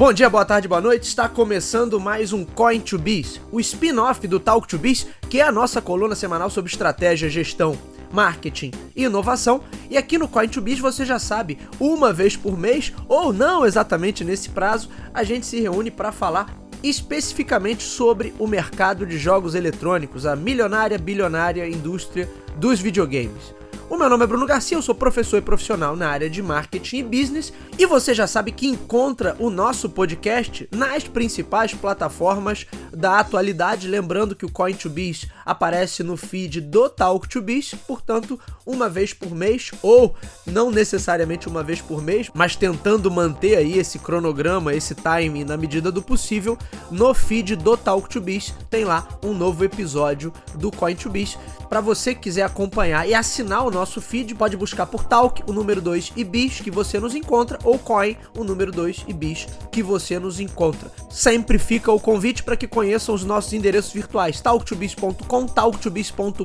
Bom dia, boa tarde, boa noite. Está começando mais um Coin to Biz, o spin-off do Talk to Biz, que é a nossa coluna semanal sobre estratégia, gestão, marketing e inovação. E aqui no Coin to Biz você já sabe, uma vez por mês ou não exatamente nesse prazo, a gente se reúne para falar especificamente sobre o mercado de jogos eletrônicos, a milionária, bilionária indústria dos videogames. O meu nome é Bruno Garcia, eu sou professor e profissional na área de marketing e business, e você já sabe que encontra o nosso podcast nas principais plataformas da atualidade, lembrando que o Coin to Biz aparece no feed do Talk to Biz, portanto, uma vez por mês ou não necessariamente uma vez por mês, mas tentando manter aí esse cronograma, esse time na medida do possível, no feed do Talk to Biz tem lá um novo episódio do Coin to Biz. Para você que quiser acompanhar e assinar o nosso feed, pode buscar por Talk, o número 2 e Bis, que você nos encontra, ou Coin, o número 2 e Bis, que você nos encontra. Sempre fica o convite para que conheçam os nossos endereços virtuais, talktobiz.com, talktobiz.com.br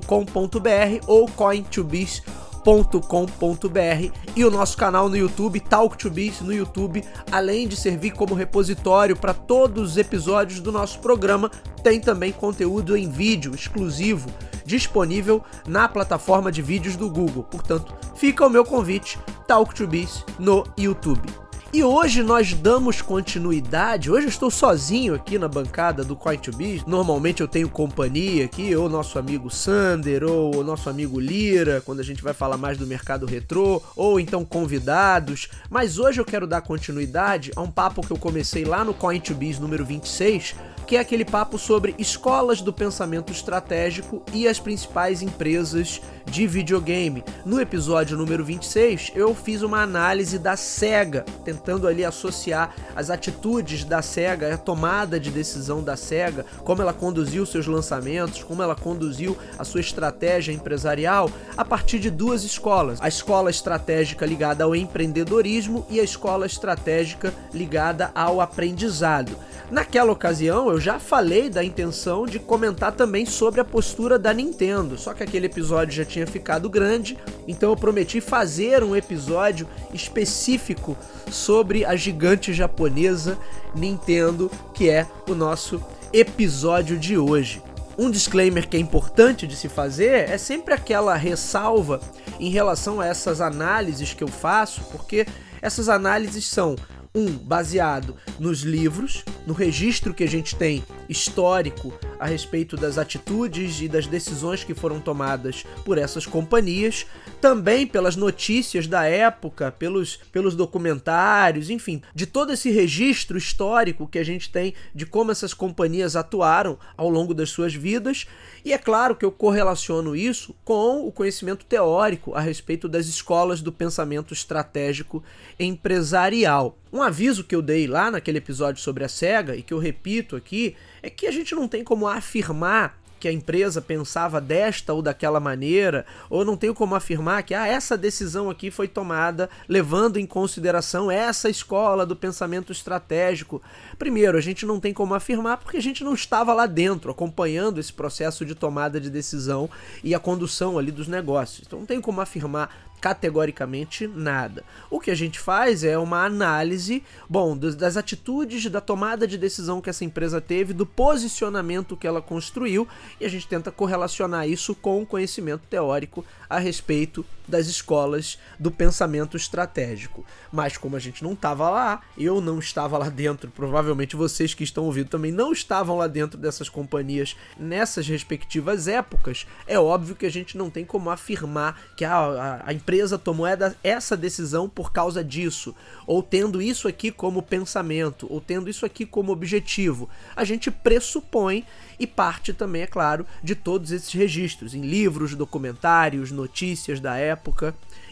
ou cointobiz.com talk2biz.com.br e o nosso canal no YouTube, Talk Biz no YouTube, além de servir como repositório para todos os episódios do nosso programa, tem também conteúdo em vídeo exclusivo disponível na plataforma de vídeos do Google. Portanto, fica o meu convite, Talk Biz no YouTube. E hoje nós damos continuidade. Hoje eu estou sozinho aqui na bancada do Coin to Biz. Normalmente eu tenho companhia aqui, ou nosso amigo Sander, ou o nosso amigo Lira, quando a gente vai falar mais do mercado retrô, ou então convidados. Mas hoje eu quero dar continuidade a um papo que eu comecei lá no Coin to Biz número 26 que é aquele papo sobre escolas do pensamento estratégico e as principais empresas de videogame. No episódio número 26, eu fiz uma análise da SEGA, tentando ali associar as atitudes da SEGA, a tomada de decisão da SEGA, como ela conduziu seus lançamentos, como ela conduziu a sua estratégia empresarial a partir de duas escolas: a escola estratégica ligada ao empreendedorismo e a escola estratégica ligada ao aprendizado. Naquela ocasião, eu já falei da intenção de comentar também sobre a postura da Nintendo, só que aquele episódio já tinha ficado grande, então eu prometi fazer um episódio específico sobre a gigante japonesa Nintendo, que é o nosso episódio de hoje. Um disclaimer que é importante de se fazer é sempre aquela ressalva em relação a essas análises que eu faço, porque essas análises são um baseado nos livros, no registro que a gente tem histórico a respeito das atitudes e das decisões que foram tomadas por essas companhias, também pelas notícias da época, pelos, pelos documentários, enfim, de todo esse registro histórico que a gente tem de como essas companhias atuaram ao longo das suas vidas. E é claro que eu correlaciono isso com o conhecimento teórico a respeito das escolas do pensamento estratégico empresarial. Um aviso que eu dei lá naquele episódio sobre a SEGA e que eu repito aqui é que a gente não tem como afirmar que a empresa pensava desta ou daquela maneira, ou não tenho como afirmar que ah, essa decisão aqui foi tomada levando em consideração essa escola do pensamento estratégico. Primeiro, a gente não tem como afirmar porque a gente não estava lá dentro acompanhando esse processo de tomada de decisão e a condução ali dos negócios. Então não tem como afirmar categoricamente nada. O que a gente faz é uma análise, bom, das atitudes, da tomada de decisão que essa empresa teve, do posicionamento que ela construiu, e a gente tenta correlacionar isso com o conhecimento teórico a respeito das escolas do pensamento estratégico. Mas como a gente não estava lá, eu não estava lá dentro, provavelmente vocês que estão ouvindo também não estavam lá dentro dessas companhias nessas respectivas épocas, é óbvio que a gente não tem como afirmar que a, a, a empresa tomou essa decisão por causa disso, ou tendo isso aqui como pensamento, ou tendo isso aqui como objetivo. A gente pressupõe e parte também, é claro, de todos esses registros em livros, documentários, notícias da época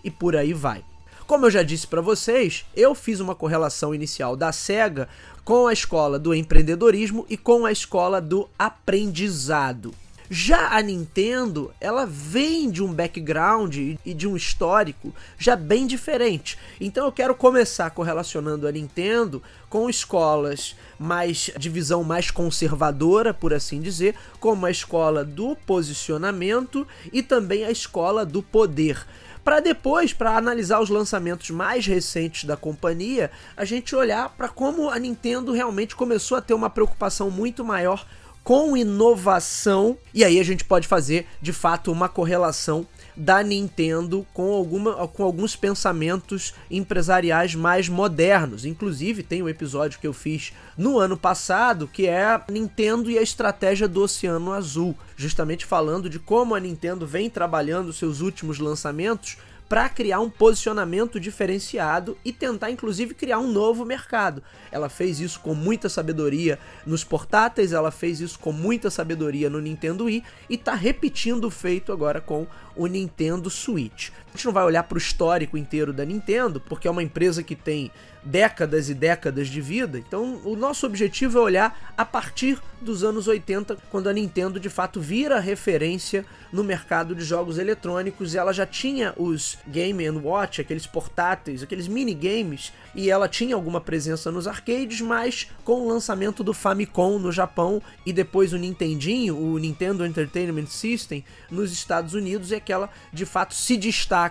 e por aí vai. Como eu já disse para vocês, eu fiz uma correlação inicial da SEGA com a escola do empreendedorismo e com a escola do aprendizado. Já a Nintendo, ela vem de um background e de um histórico já bem diferente. Então eu quero começar correlacionando a Nintendo com escolas mais de visão mais conservadora, por assim dizer, como a escola do posicionamento e também a escola do poder. para depois, para analisar os lançamentos mais recentes da companhia, a gente olhar para como a Nintendo realmente começou a ter uma preocupação muito maior com inovação, e aí a gente pode fazer de fato uma correlação da Nintendo com, alguma, com alguns pensamentos empresariais mais modernos. Inclusive, tem um episódio que eu fiz no ano passado que é a Nintendo e a estratégia do Oceano Azul, justamente falando de como a Nintendo vem trabalhando seus últimos lançamentos para criar um posicionamento diferenciado e tentar inclusive criar um novo mercado. Ela fez isso com muita sabedoria nos portáteis, ela fez isso com muita sabedoria no Nintendo Wii e está repetindo o feito agora com o Nintendo Switch. A gente não vai olhar para o histórico inteiro da Nintendo, porque é uma empresa que tem décadas e décadas de vida. Então, o nosso objetivo é olhar a partir dos anos 80, quando a Nintendo de fato vira referência no mercado de jogos eletrônicos. Ela já tinha os Game Watch, aqueles portáteis, aqueles minigames, e ela tinha alguma presença nos arcades, mas com o lançamento do Famicom no Japão e depois o Nintendinho, o Nintendo Entertainment System nos Estados Unidos, é que ela de fato se destaca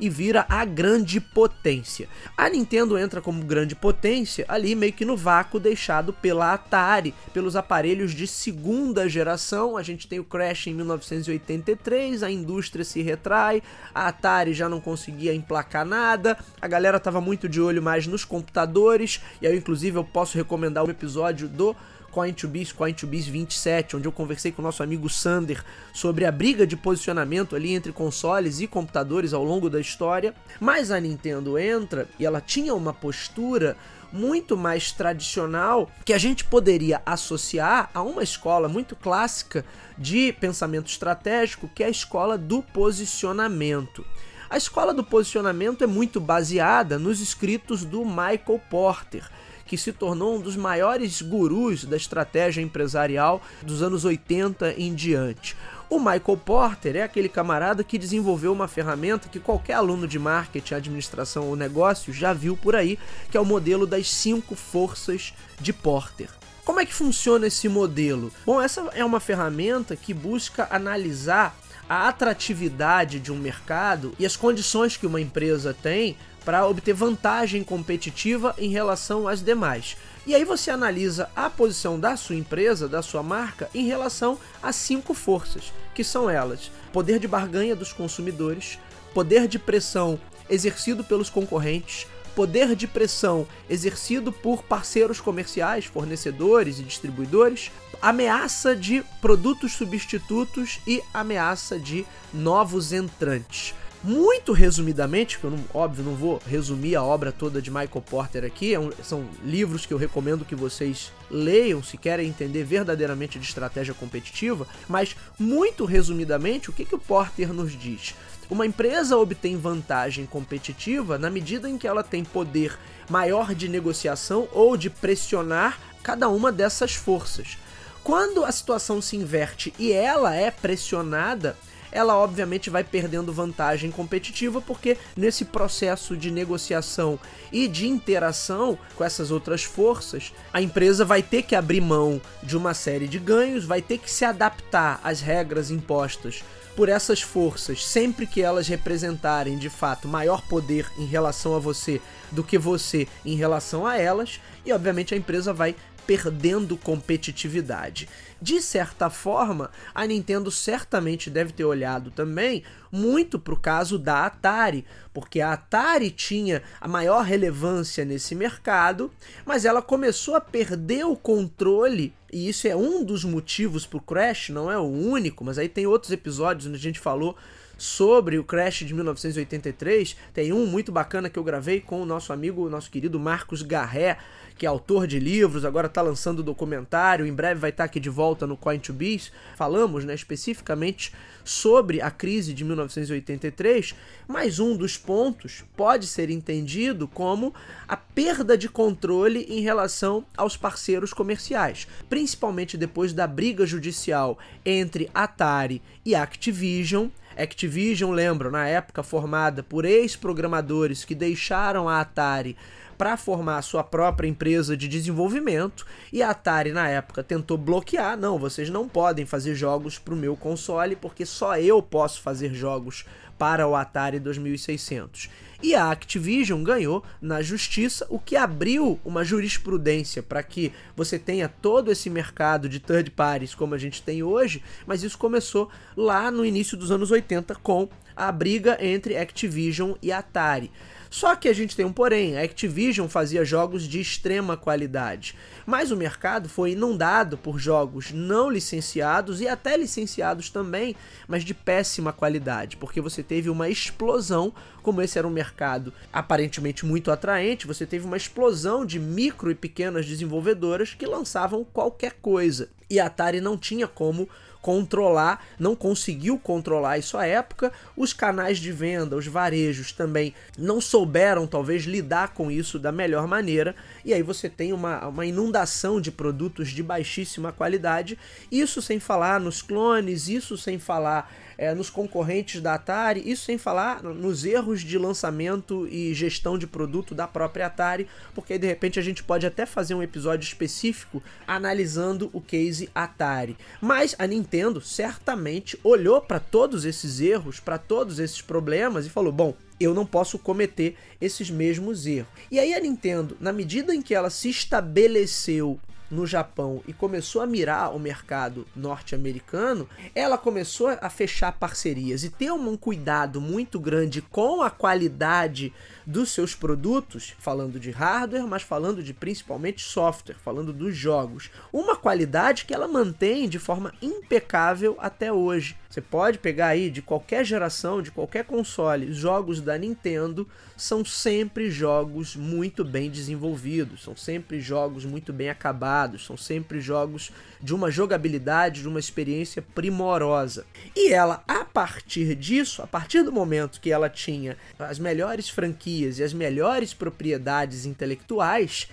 e vira a grande potência. A Nintendo entra como grande potência ali meio que no vácuo deixado pela Atari, pelos aparelhos de segunda geração. A gente tem o Crash em 1983, a indústria se retrai, a Atari já não conseguia emplacar nada, a galera tava muito de olho mais nos computadores, e aí inclusive eu posso recomendar o episódio do Coin2Biz, Coin2Biz 27, onde eu conversei com o nosso amigo Sander sobre a briga de posicionamento ali entre consoles e computadores ao longo da história. Mas a Nintendo entra e ela tinha uma postura muito mais tradicional que a gente poderia associar a uma escola muito clássica de pensamento estratégico, que é a escola do posicionamento. A escola do posicionamento é muito baseada nos escritos do Michael Porter, que se tornou um dos maiores gurus da estratégia empresarial dos anos 80 em diante. O Michael Porter é aquele camarada que desenvolveu uma ferramenta que qualquer aluno de marketing, administração ou negócio já viu por aí, que é o modelo das cinco forças de Porter. Como é que funciona esse modelo? Bom, essa é uma ferramenta que busca analisar a atratividade de um mercado e as condições que uma empresa tem para obter vantagem competitiva em relação às demais. E aí você analisa a posição da sua empresa, da sua marca, em relação a cinco forças, que são elas: poder de barganha dos consumidores, poder de pressão exercido pelos concorrentes, poder de pressão exercido por parceiros comerciais, fornecedores e distribuidores, ameaça de produtos substitutos e ameaça de novos entrantes. Muito resumidamente, porque eu não, óbvio não vou resumir a obra toda de Michael Porter aqui, é um, são livros que eu recomendo que vocês leiam se querem entender verdadeiramente de estratégia competitiva, mas muito resumidamente, o que, que o Porter nos diz? Uma empresa obtém vantagem competitiva na medida em que ela tem poder maior de negociação ou de pressionar cada uma dessas forças. Quando a situação se inverte e ela é pressionada, ela obviamente vai perdendo vantagem competitiva, porque nesse processo de negociação e de interação com essas outras forças, a empresa vai ter que abrir mão de uma série de ganhos, vai ter que se adaptar às regras impostas por essas forças, sempre que elas representarem de fato maior poder em relação a você do que você em relação a elas, e obviamente a empresa vai perdendo competitividade. De certa forma, a Nintendo certamente deve ter olhado também muito para o caso da Atari, porque a Atari tinha a maior relevância nesse mercado, mas ela começou a perder o controle, e isso é um dos motivos para o Crash, não é o único, mas aí tem outros episódios onde a gente falou sobre o Crash de 1983. Tem um muito bacana que eu gravei com o nosso amigo, nosso querido Marcos Garré, que é autor de livros, agora está lançando documentário, em breve vai estar tá aqui de volta no Coin2Biz. Falamos né, especificamente sobre a crise de 1983, mas um dos pontos pode ser entendido como a perda de controle em relação aos parceiros comerciais, principalmente depois da briga judicial entre Atari e Activision Activision, lembro, na época formada por ex-programadores que deixaram a Atari para formar a sua própria empresa de desenvolvimento e a Atari na época tentou bloquear, não, vocês não podem fazer jogos para o meu console porque só eu posso fazer jogos para o Atari 2600. E a Activision ganhou na justiça, o que abriu uma jurisprudência para que você tenha todo esse mercado de third parties como a gente tem hoje, mas isso começou lá no início dos anos 80 com a briga entre Activision e Atari. Só que a gente tem um porém, a Activision fazia jogos de extrema qualidade, mas o mercado foi inundado por jogos não licenciados e até licenciados também, mas de péssima qualidade, porque você teve uma explosão, como esse era um mercado aparentemente muito atraente, você teve uma explosão de micro e pequenas desenvolvedoras que lançavam qualquer coisa. E a Atari não tinha como controlar, não conseguiu controlar isso à época. Os canais de venda, os varejos também não souberam talvez lidar com isso da melhor maneira, e aí você tem uma, uma inundação de produtos de baixíssima qualidade. Isso sem falar nos clones, isso sem falar é, nos concorrentes da Atari, isso sem falar nos erros de lançamento e gestão de produto da própria Atari, porque de repente a gente pode até fazer um episódio específico analisando o case Atari. Mas a Nintendo certamente olhou para todos esses erros, para todos esses problemas e falou: bom, eu não posso cometer esses mesmos erros. E aí a Nintendo, na medida em que ela se estabeleceu no Japão e começou a mirar o mercado norte-americano, ela começou a fechar parcerias e ter um cuidado muito grande com a qualidade dos seus produtos, falando de hardware, mas falando de principalmente software, falando dos jogos. Uma qualidade que ela mantém de forma impecável até hoje. Você pode pegar aí de qualquer geração, de qualquer console, jogos da Nintendo são sempre jogos muito bem desenvolvidos, são sempre jogos muito bem acabados, são sempre jogos de uma jogabilidade, de uma experiência primorosa. E ela, a partir disso, a partir do momento que ela tinha as melhores franquias e as melhores propriedades intelectuais,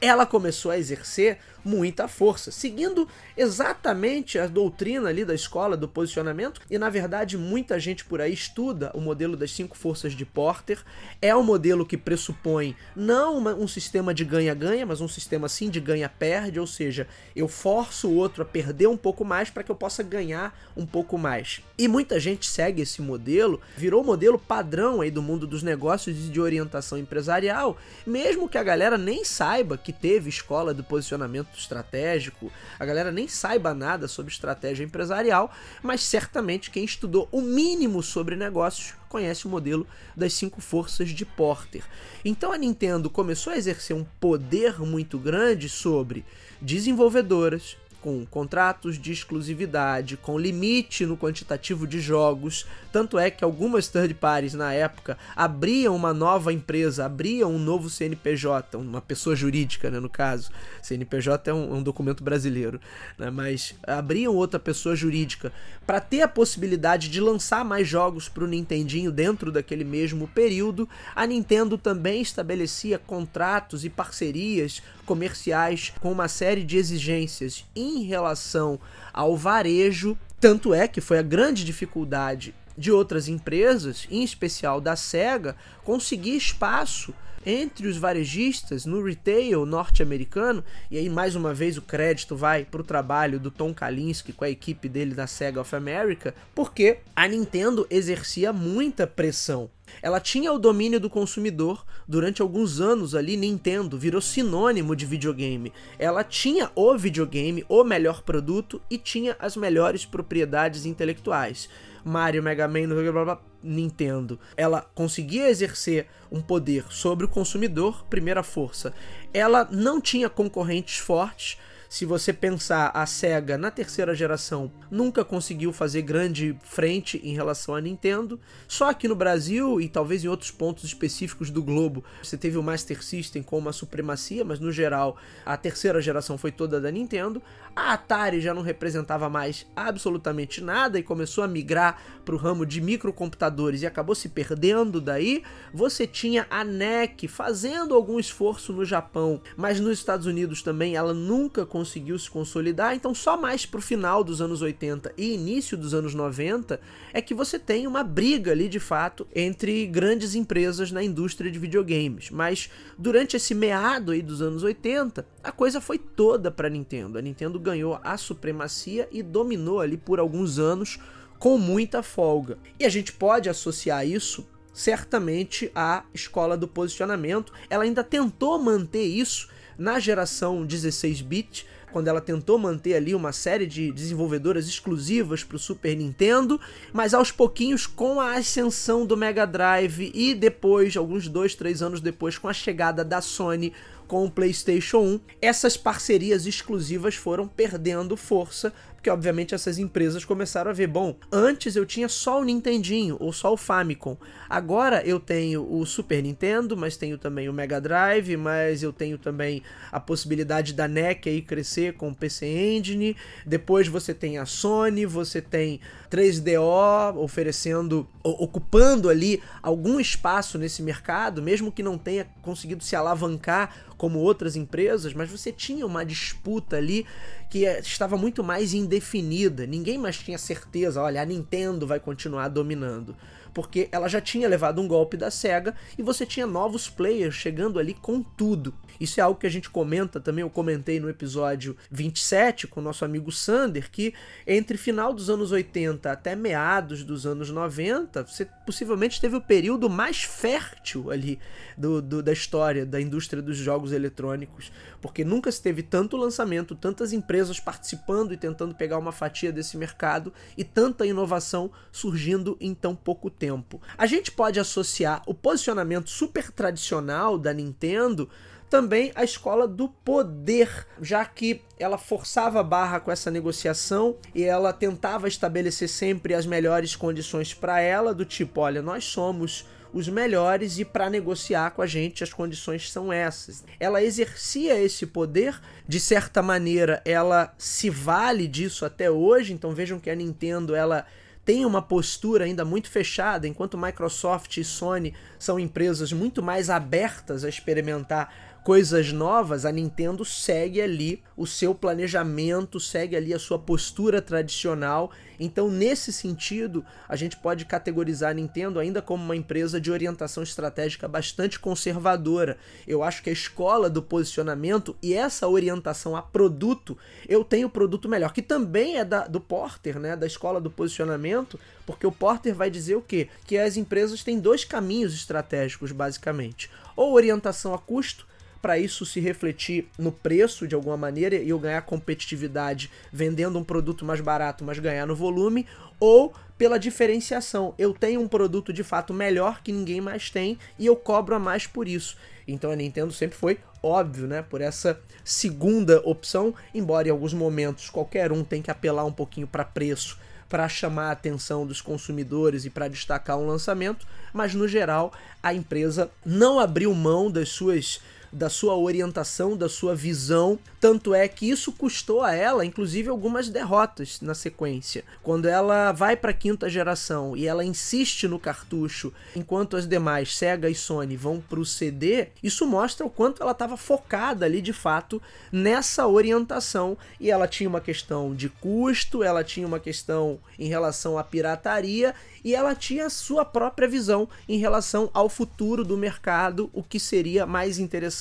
ela começou a exercer muita força, seguindo exatamente a doutrina ali da escola do posicionamento. E na verdade, muita gente por aí estuda o modelo das cinco forças de Porter. É um modelo que pressupõe não uma, um sistema de ganha-ganha, mas um sistema sim de ganha-perde, ou seja, eu forço o outro a perder um pouco mais para que eu possa ganhar um pouco mais. E muita gente segue esse modelo, virou modelo padrão aí do mundo dos negócios e de orientação empresarial, mesmo que a galera nem saiba que teve escola do posicionamento estratégico, a galera nem saiba nada sobre estratégia empresarial, mas certamente quem estudou o mínimo sobre negócios conhece o modelo das cinco forças de Porter. Então a Nintendo começou a exercer um poder muito grande sobre desenvolvedoras, com contratos de exclusividade, com limite no quantitativo de jogos. Tanto é que algumas third parties na época abriam uma nova empresa, abriam um novo CNPJ, uma pessoa jurídica, né, no caso. CNPJ é um, é um documento brasileiro, né, mas abriam outra pessoa jurídica para ter a possibilidade de lançar mais jogos para o Nintendinho dentro daquele mesmo período. A Nintendo também estabelecia contratos e parcerias comerciais com uma série de exigências em relação ao varejo. Tanto é que foi a grande dificuldade de outras empresas, em especial da SEGA, conseguir espaço entre os varejistas no retail norte-americano, e aí mais uma vez o crédito vai para o trabalho do Tom Kalinske com a equipe dele da Sega of America, porque a Nintendo exercia muita pressão. Ela tinha o domínio do consumidor durante alguns anos ali. Nintendo virou sinônimo de videogame. Ela tinha o videogame, o melhor produto e tinha as melhores propriedades intelectuais. Mario, Mega Man, blá, blá, blá, Nintendo, ela conseguia exercer um poder sobre o consumidor, primeira força. Ela não tinha concorrentes fortes, se você pensar a Sega na terceira geração, nunca conseguiu fazer grande frente em relação à Nintendo. Só aqui no Brasil e talvez em outros pontos específicos do globo, você teve o Master System com uma supremacia, mas no geral a terceira geração foi toda da Nintendo. A Atari já não representava mais absolutamente nada e começou a migrar para o ramo de microcomputadores e acabou se perdendo daí. Você tinha a NEC fazendo algum esforço no Japão, mas nos Estados Unidos também ela nunca conseguiu conseguiu se consolidar, então só mais pro final dos anos 80 e início dos anos 90 é que você tem uma briga ali de fato entre grandes empresas na indústria de videogames. Mas durante esse meado aí dos anos 80, a coisa foi toda para Nintendo. A Nintendo ganhou a supremacia e dominou ali por alguns anos com muita folga. E a gente pode associar isso certamente à escola do posicionamento. Ela ainda tentou manter isso na geração 16-bit, quando ela tentou manter ali uma série de desenvolvedoras exclusivas para o Super Nintendo, mas aos pouquinhos, com a ascensão do Mega Drive e depois, alguns dois, três anos depois, com a chegada da Sony com o PlayStation 1, essas parcerias exclusivas foram perdendo força porque obviamente essas empresas começaram a ver, bom, antes eu tinha só o Nintendinho ou só o Famicom. Agora eu tenho o Super Nintendo, mas tenho também o Mega Drive, mas eu tenho também a possibilidade da NEC aí crescer com o PC Engine. Depois você tem a Sony, você tem 3DO oferecendo, ocupando ali algum espaço nesse mercado, mesmo que não tenha conseguido se alavancar como outras empresas, mas você tinha uma disputa ali que estava muito mais indefinida. Ninguém mais tinha certeza, olha, a Nintendo vai continuar dominando porque ela já tinha levado um golpe da SEGA e você tinha novos players chegando ali com tudo. Isso é algo que a gente comenta também, eu comentei no episódio 27 com o nosso amigo Sander, que entre final dos anos 80 até meados dos anos 90, você possivelmente teve o período mais fértil ali do, do, da história da indústria dos jogos eletrônicos, porque nunca se teve tanto lançamento, tantas empresas participando e tentando pegar uma fatia desse mercado e tanta inovação surgindo em tão pouco tempo tempo. A gente pode associar o posicionamento super tradicional da Nintendo também à escola do poder, já que ela forçava a barra com essa negociação e ela tentava estabelecer sempre as melhores condições para ela, do tipo, olha, nós somos os melhores e para negociar com a gente as condições são essas. Ela exercia esse poder, de certa maneira, ela se vale disso até hoje, então vejam que a Nintendo ela tem uma postura ainda muito fechada, enquanto Microsoft e Sony são empresas muito mais abertas a experimentar coisas novas, a Nintendo segue ali o seu planejamento, segue ali a sua postura tradicional. Então, nesse sentido, a gente pode categorizar a Nintendo ainda como uma empresa de orientação estratégica bastante conservadora. Eu acho que a escola do posicionamento e essa orientação a produto, eu tenho o produto melhor, que também é da, do Porter, né, da escola do posicionamento, porque o Porter vai dizer o quê? Que as empresas têm dois caminhos estratégicos, basicamente. Ou orientação a custo, para isso se refletir no preço de alguma maneira e eu ganhar competitividade vendendo um produto mais barato, mas ganhar no volume, ou pela diferenciação. Eu tenho um produto de fato melhor que ninguém mais tem e eu cobro a mais por isso. Então a Nintendo sempre foi óbvio, né, por essa segunda opção, embora em alguns momentos qualquer um tem que apelar um pouquinho para preço para chamar a atenção dos consumidores e para destacar um lançamento, mas no geral a empresa não abriu mão das suas da sua orientação, da sua visão. Tanto é que isso custou a ela, inclusive, algumas derrotas na sequência. Quando ela vai para a quinta geração e ela insiste no cartucho, enquanto as demais, Sega e Sony, vão para o CD, isso mostra o quanto ela estava focada ali de fato nessa orientação. E ela tinha uma questão de custo, ela tinha uma questão em relação à pirataria e ela tinha sua própria visão em relação ao futuro do mercado, o que seria mais interessante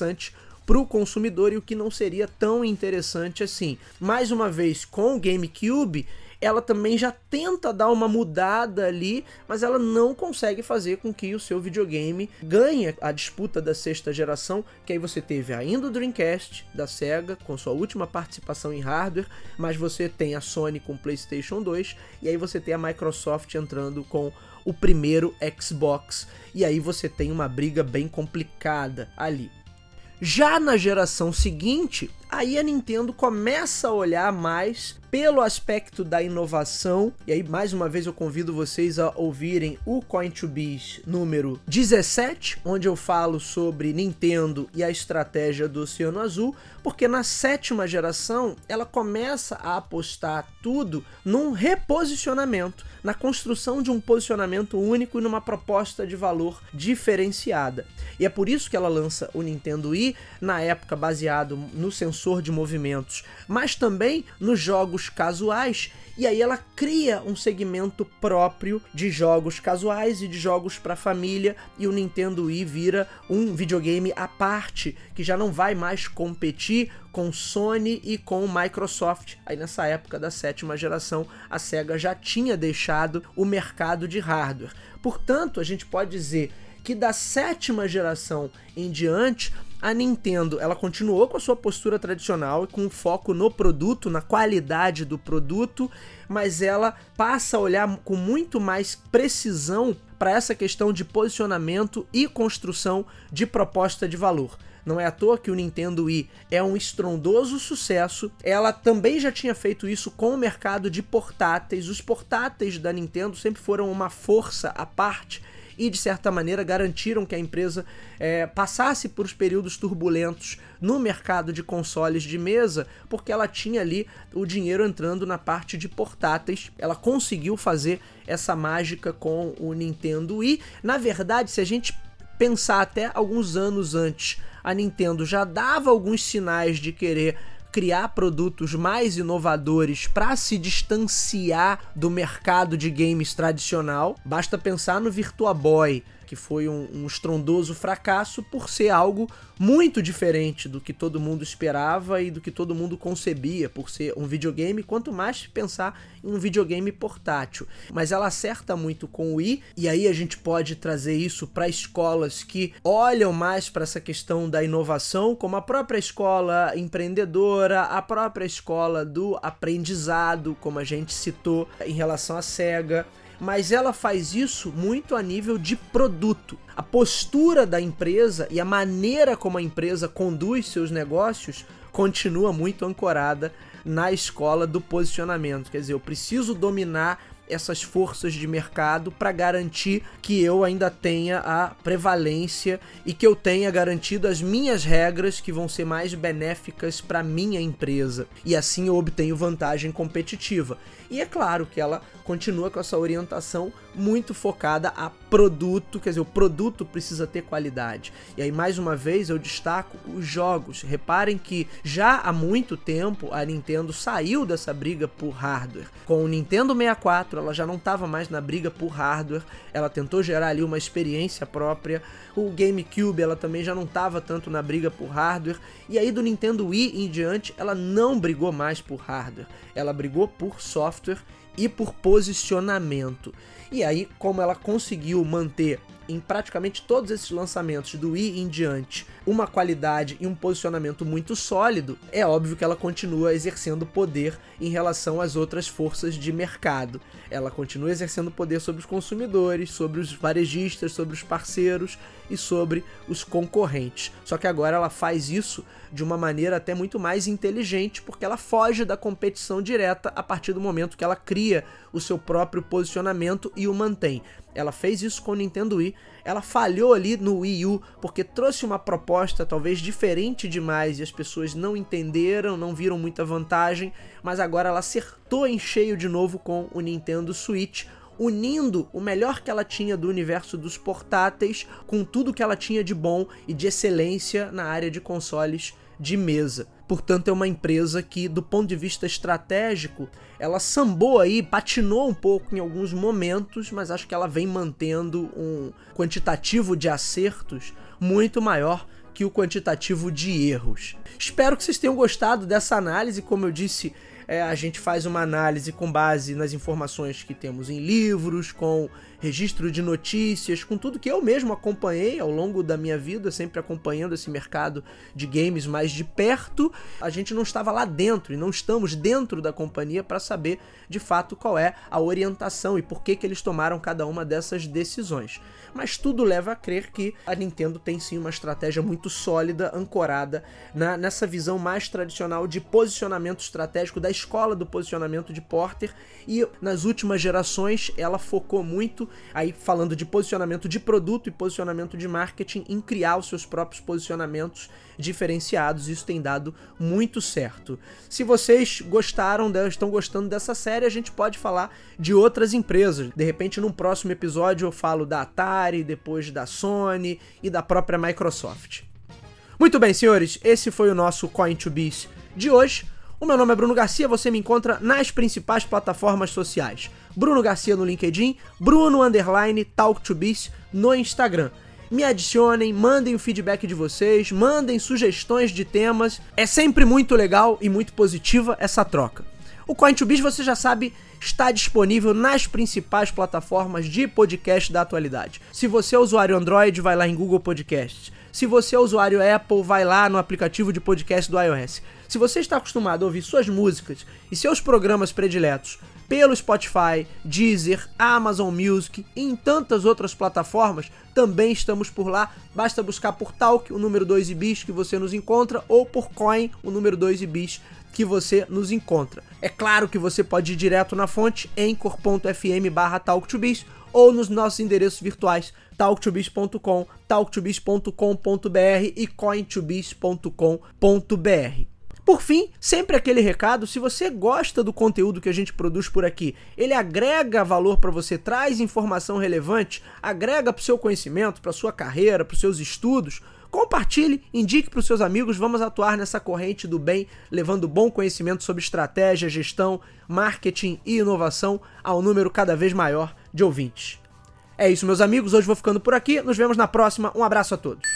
para o consumidor e o que não seria tão interessante assim. Mais uma vez, com o GameCube, ela também já tenta dar uma mudada ali, mas ela não consegue fazer com que o seu videogame ganhe a disputa da sexta geração, que aí você teve ainda o Dreamcast da Sega com sua última participação em hardware, mas você tem a Sony com o PlayStation 2 e aí você tem a Microsoft entrando com o primeiro Xbox. E aí você tem uma briga bem complicada ali. Já na geração seguinte, aí a Nintendo começa a olhar mais pelo aspecto da inovação. E aí, mais uma vez, eu convido vocês a ouvirem o Coin to Biz número 17, onde eu falo sobre Nintendo e a estratégia do Oceano Azul, porque na sétima geração ela começa a apostar tudo num reposicionamento, na construção de um posicionamento único e numa proposta de valor diferenciada. E é por isso que ela lança o Nintendo Wii, na época baseado no sensor sensor de movimentos, mas também nos jogos casuais. E aí ela cria um segmento próprio de jogos casuais e de jogos para família e o Nintendo Wii vira um videogame à parte que já não vai mais competir com Sony e com Microsoft. Aí nessa época da sétima geração, a Sega já tinha deixado o mercado de hardware. Portanto, a gente pode dizer que da sétima geração em diante, a Nintendo ela continuou com a sua postura tradicional e com foco no produto, na qualidade do produto, mas ela passa a olhar com muito mais precisão para essa questão de posicionamento e construção de proposta de valor. Não é à toa que o Nintendo Wii é um estrondoso sucesso. Ela também já tinha feito isso com o mercado de portáteis. Os portáteis da Nintendo sempre foram uma força à parte e, de certa maneira, garantiram que a empresa é, passasse por os períodos turbulentos no mercado de consoles de mesa, porque ela tinha ali o dinheiro entrando na parte de portáteis. Ela conseguiu fazer essa mágica com o Nintendo Wii. Na verdade, se a gente pensar até alguns anos antes, a Nintendo já dava alguns sinais de querer criar produtos mais inovadores para se distanciar do mercado de games tradicional. Basta pensar no Virtua Boy, que foi um, um estrondoso fracasso por ser algo muito diferente do que todo mundo esperava e do que todo mundo concebia por ser um videogame, quanto mais pensar em um videogame portátil. Mas ela acerta muito com o Wii, e aí a gente pode trazer isso para escolas que olham mais para essa questão da inovação, como a própria escola empreendedora, a própria escola do aprendizado, como a gente citou em relação à SEGA mas ela faz isso muito a nível de produto. A postura da empresa e a maneira como a empresa conduz seus negócios continua muito ancorada na escola do posicionamento. Quer dizer, eu preciso dominar essas forças de mercado para garantir que eu ainda tenha a prevalência e que eu tenha garantido as minhas regras que vão ser mais benéficas para minha empresa e assim eu obtenho vantagem competitiva. E é claro que ela continua com essa orientação muito focada a produto, quer dizer, o produto precisa ter qualidade. E aí, mais uma vez, eu destaco os jogos. Reparem que já há muito tempo a Nintendo saiu dessa briga por hardware. Com o Nintendo 64, ela já não estava mais na briga por hardware, ela tentou gerar ali uma experiência própria. O GameCube, ela também já não estava tanto na briga por hardware. E aí, do Nintendo Wii em diante, ela não brigou mais por hardware, ela brigou por software e por posicionamento. E aí, como ela conseguiu manter em praticamente todos esses lançamentos do Wii em diante uma qualidade e um posicionamento muito sólido, é óbvio que ela continua exercendo poder em relação às outras forças de mercado. Ela continua exercendo poder sobre os consumidores, sobre os varejistas, sobre os parceiros e sobre os concorrentes. Só que agora ela faz isso de uma maneira até muito mais inteligente, porque ela foge da competição direta a partir do momento que ela cria o seu próprio posicionamento e o mantém. Ela fez isso com o Nintendo Wii, ela falhou ali no Wii U porque trouxe uma proposta talvez diferente demais e as pessoas não entenderam, não viram muita vantagem, mas agora ela acertou em cheio de novo com o Nintendo Switch, unindo o melhor que ela tinha do universo dos portáteis com tudo que ela tinha de bom e de excelência na área de consoles de mesa. Portanto, é uma empresa que, do ponto de vista estratégico, ela sambou aí, patinou um pouco em alguns momentos, mas acho que ela vem mantendo um quantitativo de acertos muito maior que o quantitativo de erros. Espero que vocês tenham gostado dessa análise, como eu disse, é, a gente faz uma análise com base nas informações que temos em livros, com registro de notícias, com tudo que eu mesmo acompanhei ao longo da minha vida, sempre acompanhando esse mercado de games mais de perto. A gente não estava lá dentro e não estamos dentro da companhia para saber de fato qual é a orientação e por que, que eles tomaram cada uma dessas decisões. Mas tudo leva a crer que a Nintendo tem sim uma estratégia muito sólida, ancorada na, nessa visão mais tradicional de posicionamento estratégico da escola do posicionamento de Porter e nas últimas gerações ela focou muito aí falando de posicionamento de produto e posicionamento de marketing em criar os seus próprios posicionamentos diferenciados. Isso tem dado muito certo. Se vocês gostaram, estão gostando dessa série, a gente pode falar de outras empresas. De repente, num próximo episódio eu falo da Atari, depois da Sony e da própria Microsoft. Muito bem, senhores, esse foi o nosso Coin to Biz de hoje. O meu nome é Bruno Garcia, você me encontra nas principais plataformas sociais. Bruno Garcia no LinkedIn, Bruno Underline Talk to Biz no Instagram. Me adicionem, mandem o feedback de vocês, mandem sugestões de temas. É sempre muito legal e muito positiva essa troca. O Coin2Biz, você já sabe, está disponível nas principais plataformas de podcast da atualidade. Se você é usuário Android, vai lá em Google Podcasts. Se você é usuário Apple, vai lá no aplicativo de podcast do iOS. Se você está acostumado a ouvir suas músicas e seus programas prediletos pelo Spotify, Deezer, Amazon Music e em tantas outras plataformas, também estamos por lá. Basta buscar por Talk, o número 2 e bis que você nos encontra, ou por Coin, o número 2 e bis que você nos encontra. É claro que você pode ir direto na fonte em cor.fm barra talktobiz ou nos nossos endereços virtuais talktobiz.com, talktobiz.com.br e cointobiz.com.br. Por fim, sempre aquele recado, se você gosta do conteúdo que a gente produz por aqui, ele agrega valor para você, traz informação relevante, agrega para o seu conhecimento, para sua carreira, para os seus estudos, compartilhe, indique para os seus amigos, vamos atuar nessa corrente do bem, levando bom conhecimento sobre estratégia, gestão, marketing e inovação ao número cada vez maior de ouvintes. É isso, meus amigos, hoje vou ficando por aqui, nos vemos na próxima, um abraço a todos.